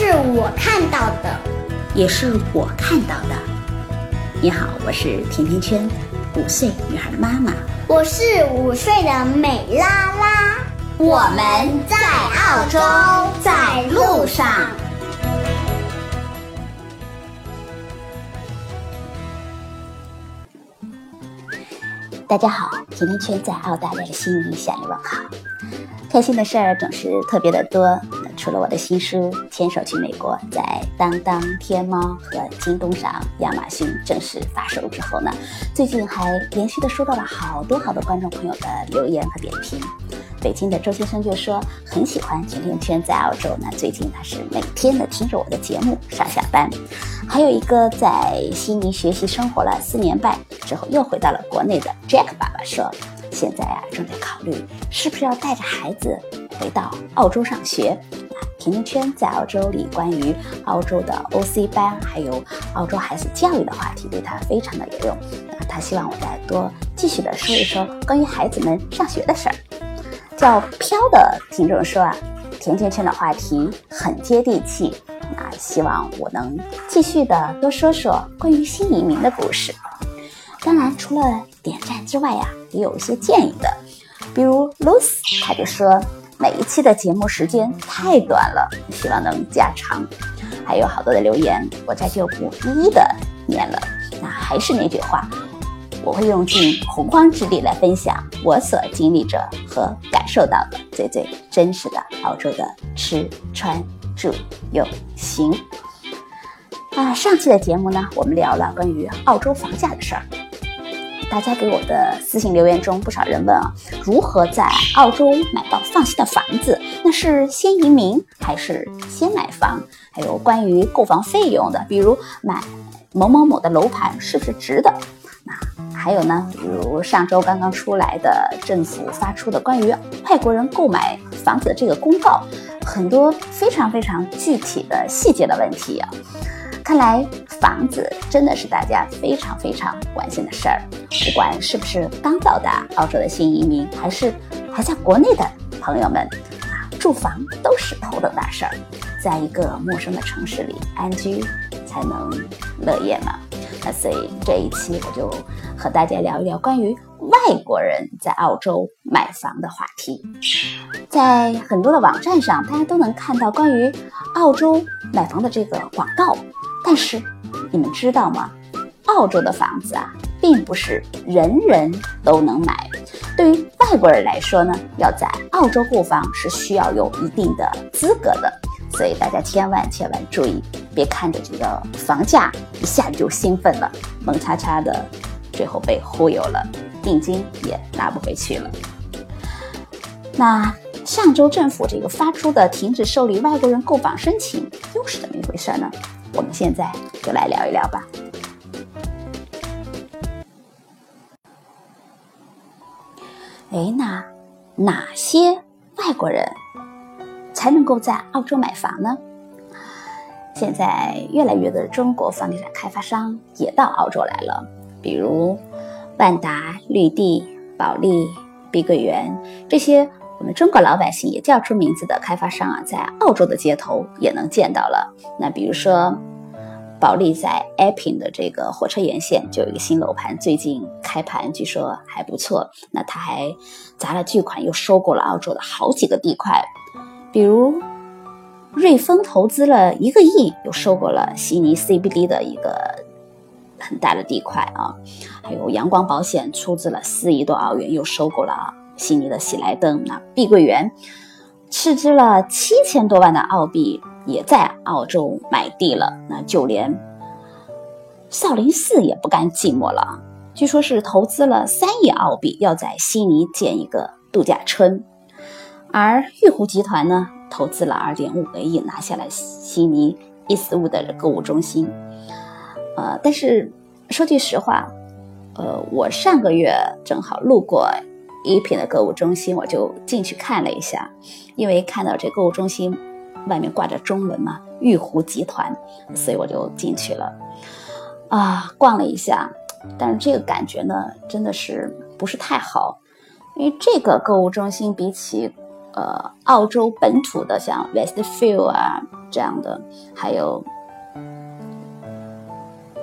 这是我看到的，也是我看到的。你好，我是甜甜圈，五岁女孩的妈妈。我是五岁的美拉拉。我们在澳洲，在路上。大家好，甜甜圈在澳大利亚的悉尼向你问好。开心的事儿总是特别的多。除了我的新书《牵手去美国》在当当、天猫和京东上、亚马逊正式发售之后呢，最近还连续的收到了好多好多观众朋友的留言和点评。北京的周先生就说很喜欢甜甜圈在澳洲，那最近他是每天的听着我的节目上下班。还有一个在悉尼学习生活了四年半之后又回到了国内的 Jack 爸爸说。现在啊，正在考虑是不是要带着孩子回到澳洲上学。甜甜圈在澳洲里关于澳洲的 OC 班，还有澳洲孩子教育的话题，对他非常的有用。他希望我再多继续的说一说关于孩子们上学的事儿。叫飘的听众说啊，甜甜圈的话题很接地气，那希望我能继续的多说说关于新移民的故事。当然，除了点赞之外呀，也有一些建议的，比如 Lucy，他就说每一期的节目时间太短了，希望能加长。还有好多的留言，我这就不一一的念了。那还是那句话，我会用尽洪荒之力来分享我所经历着和感受到的最最真实的澳洲的吃穿住用行。啊，上期的节目呢，我们聊了关于澳洲房价的事儿。大家给我的私信留言中，不少人问啊，如何在澳洲买到放心的房子？那是先移民还是先买房？还有关于购房费用的，比如买某某某的楼盘是不是值得？那还有呢，比如上周刚刚出来的政府发出的关于外国人购买房子的这个公告，很多非常非常具体的细节的问题啊。看来房子真的是大家非常非常关心的事儿，不管是不是刚到达澳洲的新移民，还是还在国内的朋友们啊，住房都是头等大事儿。在一个陌生的城市里安居，才能乐业嘛。那所以这一期我就和大家聊一聊关于外国人在澳洲买房的话题。在很多的网站上，大家都能看到关于澳洲买房的这个广告。但是，你们知道吗？澳洲的房子啊，并不是人人都能买。对于外国人来说呢，要在澳洲购房是需要有一定的资格的。所以大家千万千万注意，别看着这个房价一下子就兴奋了，猛叉叉的，最后被忽悠了，定金也拿不回去了。那上周政府这个发出的停止受理外国人购房申请，又是怎么一回事呢？我们现在就来聊一聊吧。哎，那哪些外国人才能够在澳洲买房呢？现在越来越多的中国房地产开发商也到澳洲来了，比如万达、绿地、保利、碧桂园这些。我们中国老百姓也叫出名字的开发商啊，在澳洲的街头也能见到了。那比如说，保利在 Epping 的这个火车沿线就有一个新楼盘，最近开盘，据说还不错。那他还砸了巨款，又收购了澳洲的好几个地块，比如瑞丰投资了一个亿，又收购了悉尼 CBD 的一个很大的地块啊。还有阳光保险出资了四亿多澳元，又收购了。悉尼的喜来登，那碧桂园斥资了七千多万的澳币，也在澳洲买地了。那就连少林寺也不甘寂寞了，据说是投资了三亿澳币，要在悉尼建一个度假村。而玉湖集团呢，投资了二点五个亿，拿下了悉尼伊斯伍的购物中心。呃，但是说句实话，呃，我上个月正好路过一品的购物中心，我就进去看了一下，因为看到这购物中心外面挂着中文嘛，玉湖集团，所以我就进去了。啊，逛了一下，但是这个感觉呢，真的是不是太好，因为这个购物中心比起。呃，澳洲本土的像 Westfield 啊这样的，还有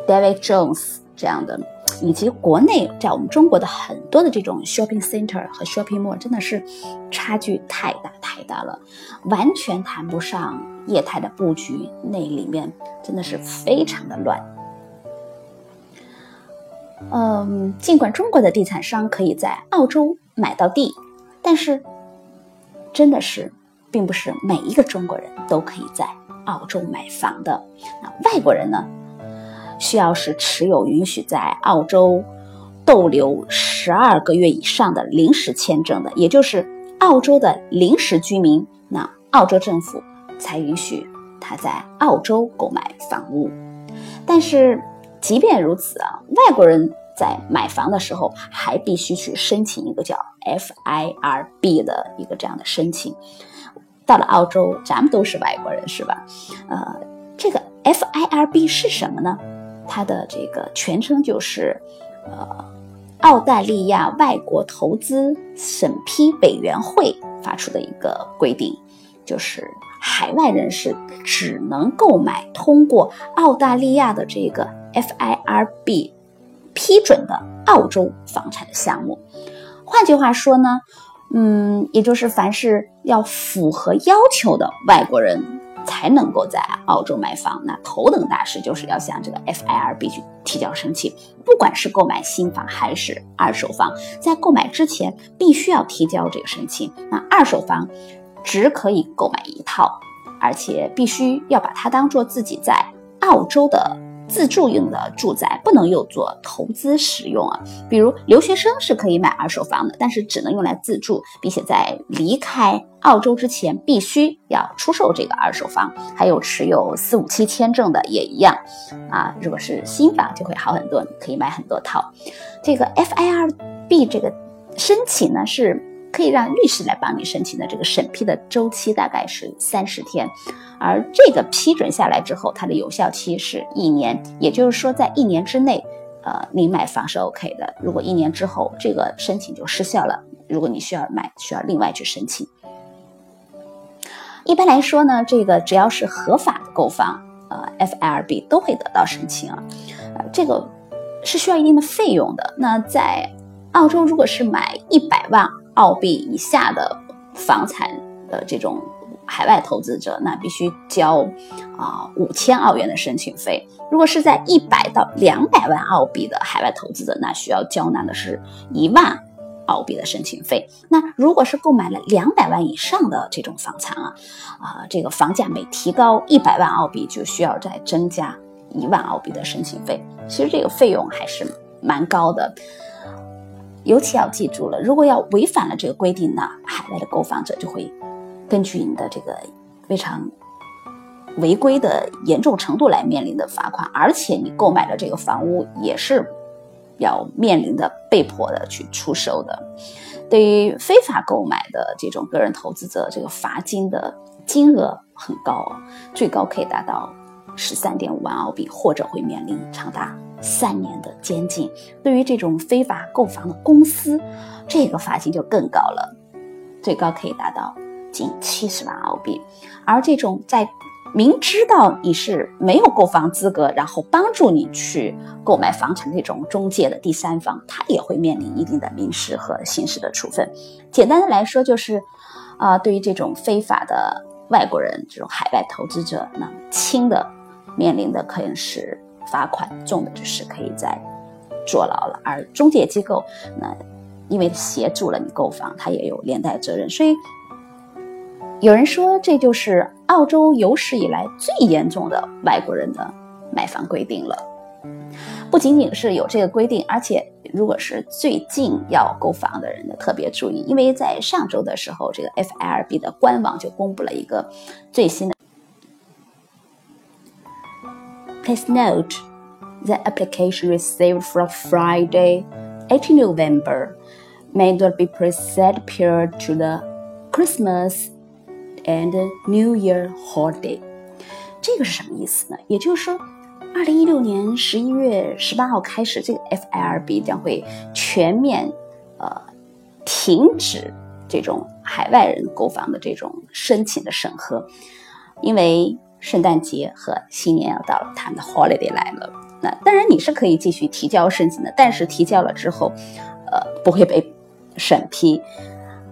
David Jones 这样的，以及国内在我们中国的很多的这种 shopping center 和 shopping mall，真的是差距太大太大了，完全谈不上业态的布局，那里面真的是非常的乱。嗯，尽管中国的地产商可以在澳洲买到地，但是。真的是，并不是每一个中国人都可以在澳洲买房的。那外国人呢，需要是持有允许在澳洲逗留十二个月以上的临时签证的，也就是澳洲的临时居民。那澳洲政府才允许他在澳洲购买房屋。但是，即便如此啊，外国人。在买房的时候，还必须去申请一个叫 FIRB 的一个这样的申请。到了澳洲，咱们都是外国人，是吧？呃，这个 FIRB 是什么呢？它的这个全称就是呃澳大利亚外国投资审批委员会发出的一个规定，就是海外人士只能购买通过澳大利亚的这个 FIRB。批准的澳洲房产的项目，换句话说呢，嗯，也就是凡是要符合要求的外国人才能够在澳洲买房。那头等大事就是要向这个 FIRB 去提交申请，不管是购买新房还是二手房，在购买之前必须要提交这个申请。那二手房只可以购买一套，而且必须要把它当做自己在澳洲的。自住用的住宅不能用作投资使用啊，比如留学生是可以买二手房的，但是只能用来自住，并且在离开澳洲之前必须要出售这个二手房。还有持有四五七签证的也一样啊，如果是新房就会好很多，可以买很多套。这个 FIRB 这个申请呢是。可以让律师来帮你申请的这个审批的周期大概是三十天，而这个批准下来之后，它的有效期是一年，也就是说在一年之内，呃，你买房是 OK 的。如果一年之后这个申请就失效了，如果你需要买，需要另外去申请。一般来说呢，这个只要是合法的购房，呃，FIRB 都会得到申请啊，呃，这个是需要一定的费用的。那在澳洲，如果是买一百万。澳币以下的房产的这种海外投资者，那必须交啊五千澳元的申请费。如果是在一百到两百万澳币的海外投资者，那需要交纳的是一万澳币的申请费。那如果是购买了两百万以上的这种房产啊，啊这个房价每提高一百万澳币，就需要再增加一万澳币的申请费。其实这个费用还是蛮高的。尤其要记住了，如果要违反了这个规定呢，海外的购房者就会根据你的这个非常违规的严重程度来面临的罚款，而且你购买的这个房屋也是要面临的被迫的去出售的。对于非法购买的这种个人投资者，这个罚金的金额很高，最高可以达到十三点五万澳币，或者会面临长达。三年的监禁，对于这种非法购房的公司，这个罚金就更高了，最高可以达到近七十万澳币。而这种在明知道你是没有购房资格，然后帮助你去购买房产这种中介的第三方，他也会面临一定的民事和刑事的处分。简单的来说，就是啊，对于这种非法的外国人，这种海外投资者，那轻的面临的可能是。罚款重的就是可以在坐牢了，而中介机构那因为协助了你购房，他也有连带责任。所以有人说这就是澳洲有史以来最严重的外国人的买房规定了。不仅仅是有这个规定，而且如果是最近要购房的人呢，特别注意，因为在上周的时候，这个 FIRB 的官网就公布了一个最新的。Please note the application received from Friday, 18 November, may not be preset prior to the Christmas and New Year holiday。这个是什么意思呢？也就是说，二零一六年十一月十八号开始，这个 FIRB 将会全面呃停止这种海外人购房的这种申请的审核，因为 圣诞节和新年要到了，他们的 holiday 来了。那当然你是可以继续提交申请的，但是提交了之后，呃，不会被审批。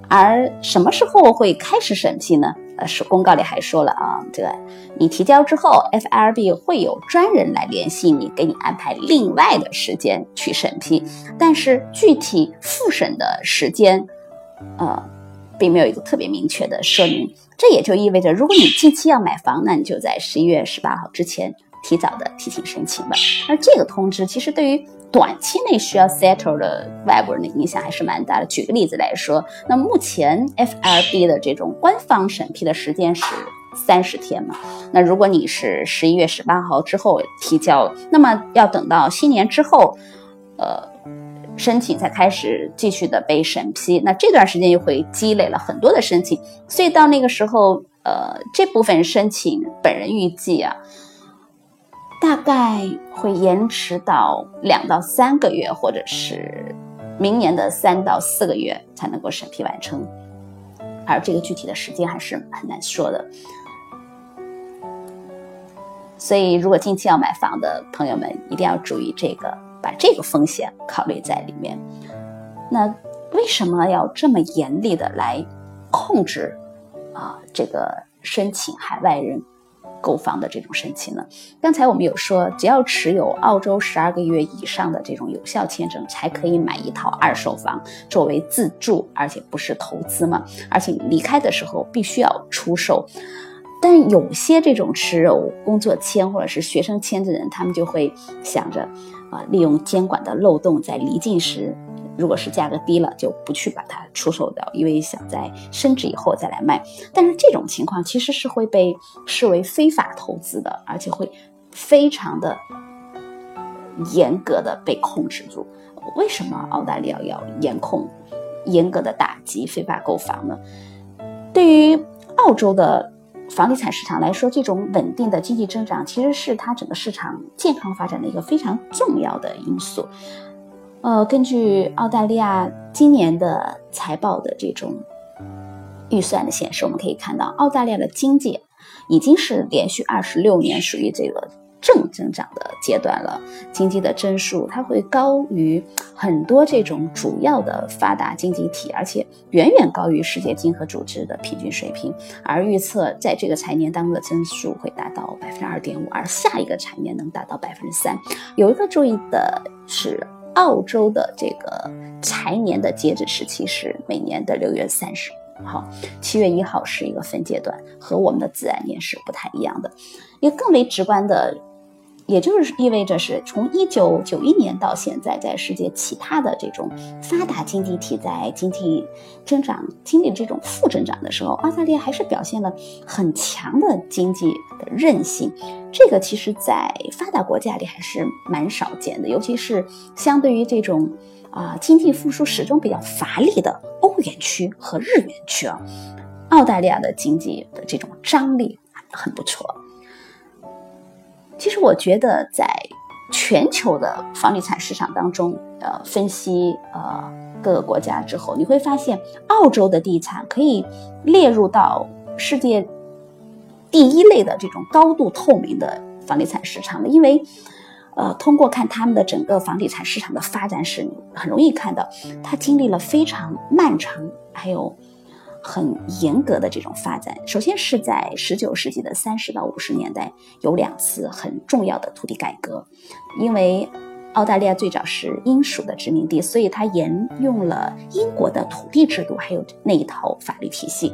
而什么时候会开始审批呢？呃，是公告里还说了啊，这个你提交之后，FIRB 会有专人来联系你，给你安排另外的时间去审批。但是具体复审的时间，呃，并没有一个特别明确的说明。这也就意味着，如果你近期要买房，那你就在十一月十八号之前提早的提请申请吧。而这个通知其实对于短期内需要 settle 的外国人的影响还是蛮大的。举个例子来说，那目前 FIRB 的这种官方审批的时间是三十天嘛？那如果你是十一月十八号之后提交，那么要等到新年之后，呃，申请才开始继续的被审批。那这段时间又会积累了很多的申请，所以到那个时候，呃，这部分申请本人预计啊。大概会延迟到两到三个月，或者是明年的三到四个月才能够审批完成，而这个具体的时间还是很难说的。所以，如果近期要买房的朋友们，一定要注意这个，把这个风险考虑在里面。那为什么要这么严厉的来控制啊？这个申请海外人？购房的这种申请呢？刚才我们有说，只要持有澳洲十二个月以上的这种有效签证，才可以买一套二手房作为自住，而且不是投资嘛。而且离开的时候必须要出售。但有些这种持有工作签或者是学生签的人，他们就会想着啊，利用监管的漏洞，在离境时。如果是价格低了，就不去把它出售掉，因为想在升值以后再来卖。但是这种情况其实是会被视为非法投资的，而且会非常的严格的被控制住。为什么澳大利亚要严控、严格的打击非法购房呢？对于澳洲的房地产市场来说，这种稳定的经济增长其实是它整个市场健康发展的一个非常重要的因素。呃，根据澳大利亚今年的财报的这种预算的显示，我们可以看到，澳大利亚的经济已经是连续二十六年属于这个正增长的阶段了。经济的增速它会高于很多这种主要的发达经济体，而且远远高于世界经合组织的平均水平。而预测在这个财年当中的增速会达到百分之二点五，而下一个财年能达到百分之三。有一个注意的是。澳洲的这个财年的截止时期是每年的六月三十号，七月一号是一个分阶段，和我们的自然年是不太一样的。一个更为直观的。也就是意味着是从一九九一年到现在，在世界其他的这种发达经济体在经济增长经历这种负增长的时候，澳大利亚还是表现了很强的经济的韧性。这个其实在发达国家里还是蛮少见的，尤其是相对于这种啊经济复苏始终比较乏力的欧元区和日元区啊，澳大利亚的经济的这种张力很不错。其实我觉得，在全球的房地产市场当中，呃，分析呃各个国家之后，你会发现，澳洲的地产可以列入到世界第一类的这种高度透明的房地产市场了，因为，呃，通过看他们的整个房地产市场的发展史，很容易看到，它经历了非常漫长，还有。很严格的这种发展，首先是在十九世纪的三十到五十年代有两次很重要的土地改革，因为澳大利亚最早是英属的殖民地，所以它沿用了英国的土地制度，还有那一套法律体系。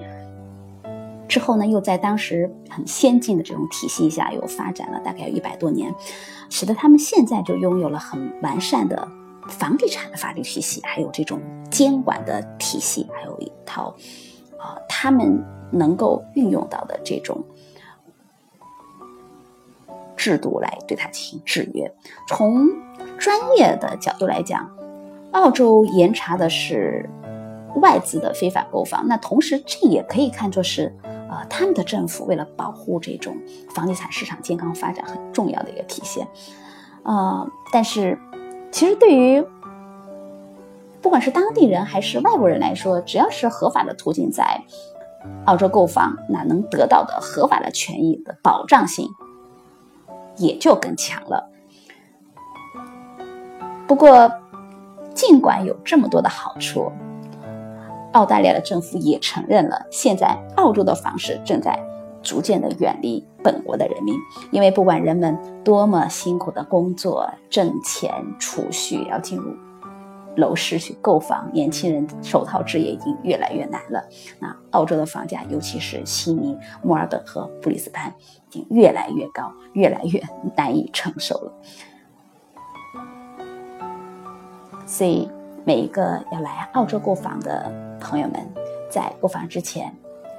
之后呢，又在当时很先进的这种体系下又发展了大概有一百多年，使得他们现在就拥有了很完善的房地产的法律体系，还有这种监管的体系，还有一套。啊，他们能够运用到的这种制度来对它进行制约。从专业的角度来讲，澳洲严查的是外资的非法购房，那同时这也可以看作是呃他们的政府为了保护这种房地产市场健康发展很重要的一个体现。呃，但是其实对于不管是当地人还是外国人来说，只要是合法的途径在澳洲购房，那能得到的合法的权益的保障性也就更强了。不过，尽管有这么多的好处，澳大利亚的政府也承认了，现在澳洲的房市正在逐渐的远离本国的人民，因为不管人们多么辛苦的工作、挣钱、储蓄，要进入。楼市去购房，年轻人手套置业已经越来越难了。那澳洲的房价，尤其是悉尼、墨尔本和布里斯班，已经越来越高，越来越难以承受了。所以，每一个要来澳洲购房的朋友们，在购房之前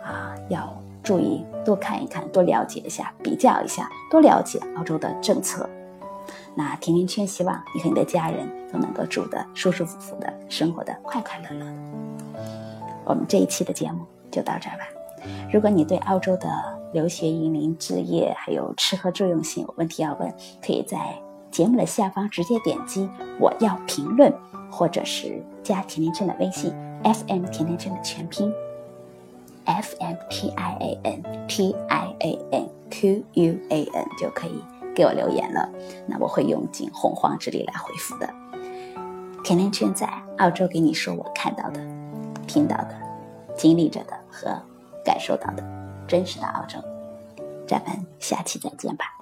啊，要注意多看一看，多了解一下，比较一下，多了解澳洲的政策。那甜甜圈希望你和你的家人都能够住得舒舒服服的，生活的快快乐乐的。我们这一期的节目就到这儿吧。如果你对澳洲的留学、移民、置业还有吃喝住用行有问题要问，可以在节目的下方直接点击“我要评论”，或者是加甜甜圈的微信 “FM 甜甜圈”的全拼 “F M T I A N T I A N Q U A N” 就可以。给我留言了，那我会用尽洪荒之力来回复的。甜甜圈在澳洲给你说我看到的、听到的、经历着的和感受到的真实的澳洲，咱们下期再见吧。